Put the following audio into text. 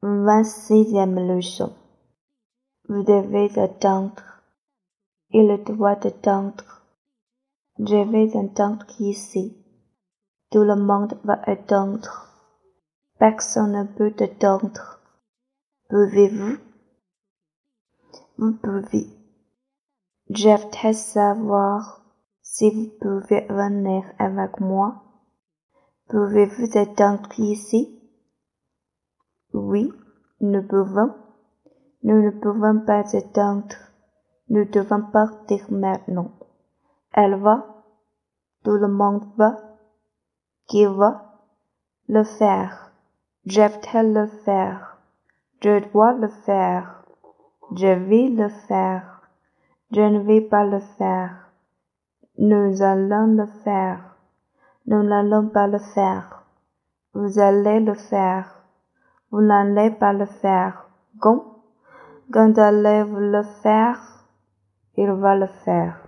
Vingt-sixième leçon. Vous devez attendre. Il doit attendre. Je vais attendre ici. Tout le monde va attendre. Personne ne peut attendre. Pouvez-vous? Vous pouvez. J'aimerais savoir si vous pouvez venir avec moi. Pouvez-vous attendre ici? Oui, nous pouvons. Nous ne pouvons pas attendre. Nous devons partir maintenant. Elle va. Tout le monde va. Qui va? Le faire. Je vais le faire. Je dois le faire. Je vais le faire. Je ne vais pas le faire. Nous allons le faire. Nous n'allons pas le faire. Vous allez le faire. Vous n'allez pas le faire. Quand? Quand allez-vous le faire? Il va le faire.